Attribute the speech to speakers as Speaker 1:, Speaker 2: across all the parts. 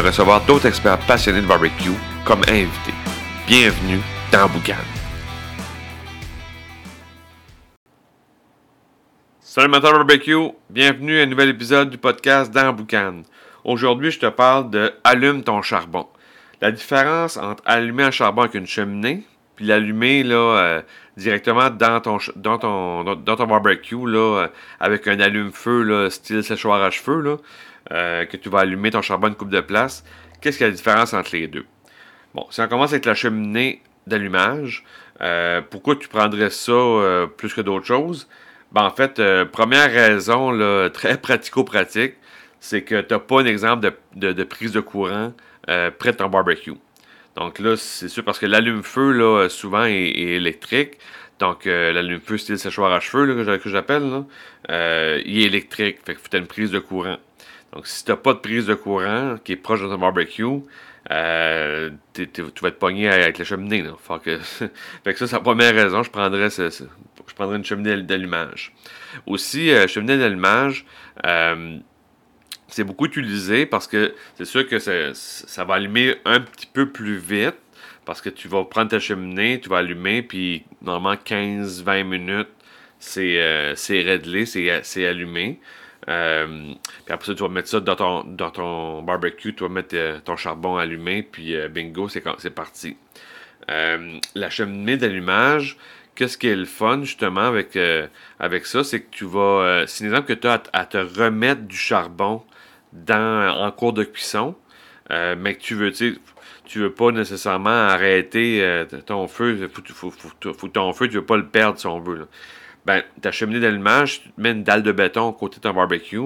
Speaker 1: recevoir d'autres experts passionnés de barbecue comme invités. Bienvenue dans Boucan. Salut amateur barbecue, bienvenue à un nouvel épisode du podcast dans Boucan. Aujourd'hui, je te parle de allume ton charbon. La différence entre allumer un charbon avec une cheminée, puis l'allumer là, euh, directement dans ton, dans ton, dans ton barbecue là, euh, avec un allume-feu style séchoir à cheveux, là, euh, que tu vas allumer ton charbon une coupe de place. Qu'est-ce qu'il y a la différence entre les deux? Bon, si on commence avec la cheminée d'allumage, pourquoi tu prendrais ça plus que d'autres choses? Ben, en fait, première raison là, très pratico-pratique, c'est que tu n'as pas un exemple de, de, prise de courant près de ton barbecue. Donc là, c'est sûr parce que l'allume-feu, là, souvent, est, électrique. Donc, euh, l'allume-feu style séchoir à cheveux, que j'appelle, euh, il est électrique. Fait que tu as une prise de courant. Donc, si tu n'as pas de prise de courant qui est proche de ton barbecue, euh, tu vas être pogné avec la cheminée. Là. Fait, que, ça, c'est la première raison. Je prendrais, une cheminée d'allumage. Aussi, cheminée d'allumage, c'est beaucoup utilisé parce que c'est sûr que ça, va allumer un petit peu plus vite parce que tu vas prendre ta cheminée, tu vas allumer, puis normalement 15-20 minutes, c'est euh, réglé, c'est allumé. Euh, puis après ça, tu vas mettre ça dans ton, barbecue, tu vas mettre euh, ton charbon allumé, puis bingo, c'est parti. la cheminée d'allumage, qu'est-ce qui est le fun justement avec, avec ça, c'est que tu vas. c'est un exemple que tu as à, te remettre du charbon dans, en cours de cuisson, euh, mais que tu veux, tu veux pas nécessairement arrêter euh, ton feu. Faut, faut, ton feu, tu veux pas le perdre si on veut. Ben, ta cheminée d'allumage, tu mets une dalle de béton à côté de ton barbecue,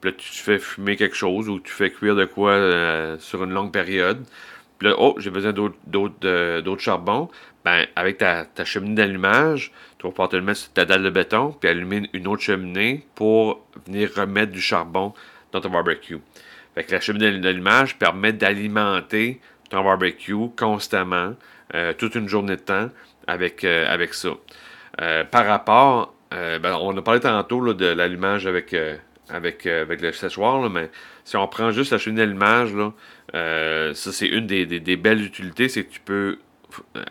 Speaker 1: puis là, tu fais fumer quelque chose ou tu fais cuire de quoi euh, sur une longue période. Puis là, oh, j'ai besoin d'autres charbons. Ben, avec ta, ta cheminée d'allumage, tu vas pouvoir te le mettre sur ta dalle de béton, puis allumer une autre cheminée pour venir remettre du charbon dans ton barbecue. Fait que la cheminée d'allumage permet d'alimenter ton barbecue constamment, euh, toute une journée de temps avec, euh, avec ça. Euh, par rapport, ben, on a parlé tantôt de l'allumage avec, avec, avec le séchoir, mais si on prend juste la cheminée d'allumage, ça c'est une des, belles utilités, c'est que tu peux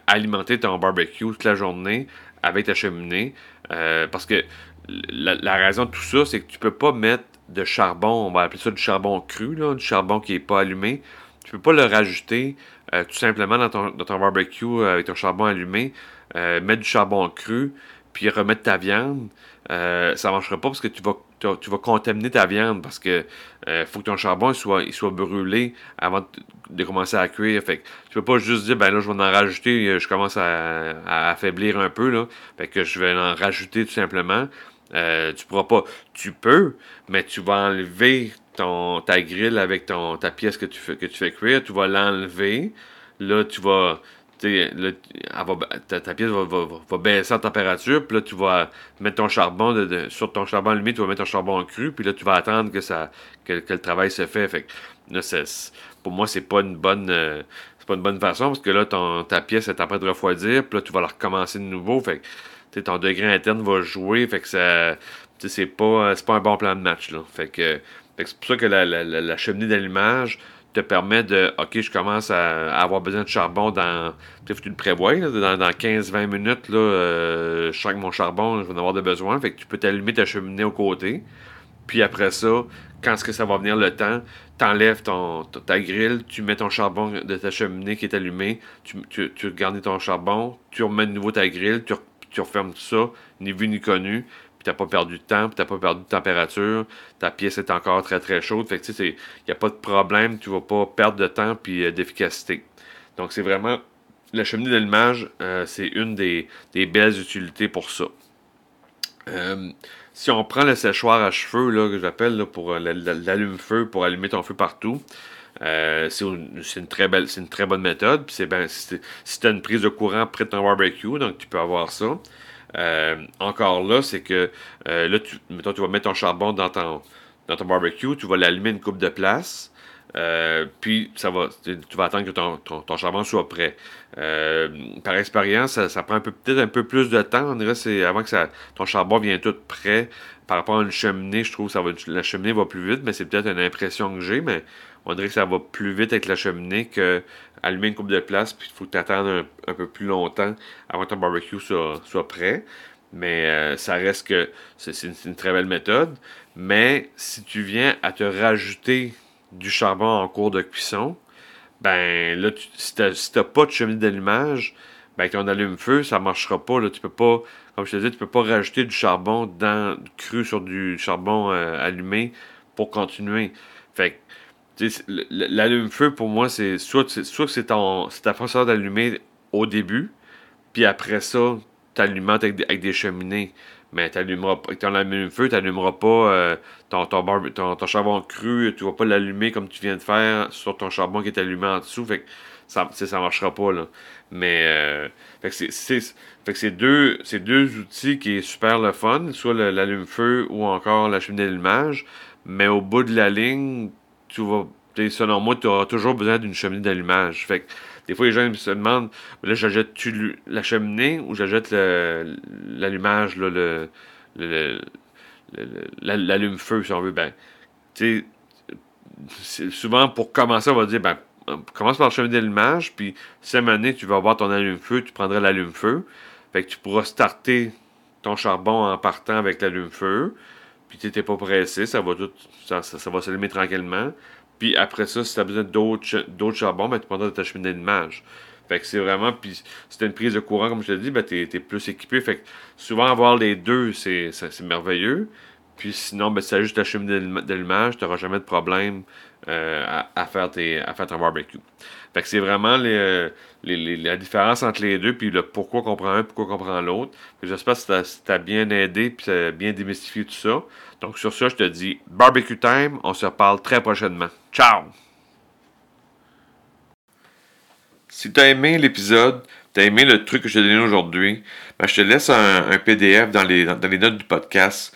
Speaker 1: alimenter ton barbecue toute la journée avec ta cheminée. parce que la, raison de tout ça, c'est que tu peux pas mettre de charbon, on va appeler ça du charbon cru, du charbon qui n'est pas allumé. Tu peux pas le rajouter euh, tout simplement dans ton, barbecue euh, avec ton charbon allumé, euh, mettre du charbon cru, puis remettre ta viande. ça ne marchera pas parce que tu vas, tu, vas contaminer ta viande parce que faut que ton charbon soit, il soit brûlé avant de, commencer à cuire. Fait que tu peux pas juste dire ben là je vais en rajouter, je commence à, affaiblir un peu là. Fait que je vais en rajouter tout simplement. Euh, tu pourras pas. Tu peux, mais tu vas enlever ton, ta grille avec ton, ta pièce que tu que tu fais cuire. Tu vas l'enlever. Là, tu vas. Ta, pièce va, baisser en température, puis là, tu vas mettre ton charbon de, sur ton charbon allumé, tu vas mettre ton charbon cru, puis là, tu vas attendre que ça que, le travail se fait. fait là, pour moi, c'est pas une bonne euh, c'est pas une bonne façon, parce que là, ton, ta pièce est en train de refroidir, puis là, tu vas la recommencer de nouveau. Fait ton degré interne va jouer, fait que ça. C'est pas, pas un bon plan de match. Là. Fait que, c'est pour ça que la, cheminée d'allumage te permet de OK, je commence à, avoir besoin de charbon dans. Tu le prévois, dans, dans 15-20 minutes, là, euh, je sens que mon charbon, je vais en avoir de besoin. Fait que tu peux t'allumer ta cheminée au côté. Puis après ça, quand est-ce que ça va venir le temps, t'enlèves ton, ta grille, tu mets ton charbon de ta cheminée qui est allumée, tu, tu, gardes ton charbon, tu remets de nouveau ta grille, tu tu refermes tout ça, ni vu ni connu, t'as pas perdu de temps, puis t'as pas perdu de température, ta pièce est encore très très chaude, fait que tu sais, il n'y a pas de problème, tu vas pas perdre de temps puis euh, d'efficacité. Donc c'est vraiment, la cheminée d'allumage, euh, c'est une des, belles utilités pour ça. Euh, si on prend le séchoir à cheveux, là, que j'appelle pour l'allume-feu, pour allumer ton feu partout, c'est une, très belle, c'est une très bonne méthode. Puis c'est ben, si tu as une prise de courant près de ton barbecue, donc tu peux avoir ça. Euh, encore là, c'est que là, tu, tu vas mettre ton charbon dans ton, barbecue, tu vas l'allumer une coupe de place. Euh, puis ça va, tu vas attendre que ton, ton, charbon soit prêt. Euh, par expérience, ça, prend peut-être un peu plus de temps. On dirait c'est avant que ton charbon vienne tout prêt. Par rapport à une cheminée, je trouve que la cheminée va plus vite, mais c'est peut-être une impression que j'ai, mais on dirait que ça va plus vite avec la cheminée que allumer une coupe de place, puis il faut que tu attendes un, peu plus longtemps avant que ton barbecue soit, prêt. Mais euh, ça reste que c'est une, très belle méthode. Mais si tu viens à te rajouter du charbon en cours de cuisson, ben là, si tu n'as pas de cheminée d'allumage, ben ton allume-feu, ça ne marchera pas. Là. Tu peux pas, comme je te disais, tu peux pas rajouter du charbon cru sur du charbon euh, allumé pour continuer. Fait l'allume-feu, pour moi, c'est soit, soit que c'est ta façon d'allumer au début, puis après ça, tu alimentes avec, avec des cheminées mais t'allumeras pas. Ton allume-feu, tu n'allumeras pas euh, ton, charbon cru, tu vas pas l'allumer comme tu viens de faire sur ton charbon qui est allumé en dessous. Fait que ça ne marchera pas. Là. Mais euh, c'est deux, deux outils qui est super le fun, soit l'allume-feu ou encore la cheminée d'allumage. Mais au bout de la ligne, tu. Selon moi, tu auras toujours besoin d'une cheminée d'allumage. Fait que des fois, les gens se demandent, là, j'achète-tu la cheminée ou j'achète l'allumage, le, l'allume-feu, si on veut? Ben, souvent, pour commencer, on va dire, ben, commence par la cheminée d'allumage, puis si à tu vas avoir ton allume-feu, tu prendrais l'allume-feu. Fait que tu pourras starter ton charbon en partant avec l'allume-feu. Puis n'étais pas pressé, ça va tout, ça, ça va s'allumer tranquillement. Puis après ça, si tu as besoin d'autres charbons, ben, tu prendras ta cheminée d'image. Fait que c'est vraiment, puis si une prise de courant, comme je te dis, ben, tu es, plus équipé. Fait que souvent, avoir les deux, c'est merveilleux. Puis sinon, ben, as juste ta cheminée d'allumage, tu n'auras jamais de problème euh, à, faire tes, à faire ton barbecue. Fait que c'est vraiment les, la différence entre les deux, puis le pourquoi qu'on prend un, pourquoi qu'on prend l'autre. J'espère que ça t'a bien aidé, puis bien démystifié tout ça. Donc sur ça, je te dis barbecue time. On se reparle très prochainement. Ciao! Si tu as aimé l'épisode, tu as aimé le truc que je t'ai donné aujourd'hui, ben, je te laisse un, PDF dans les, dans les notes du podcast.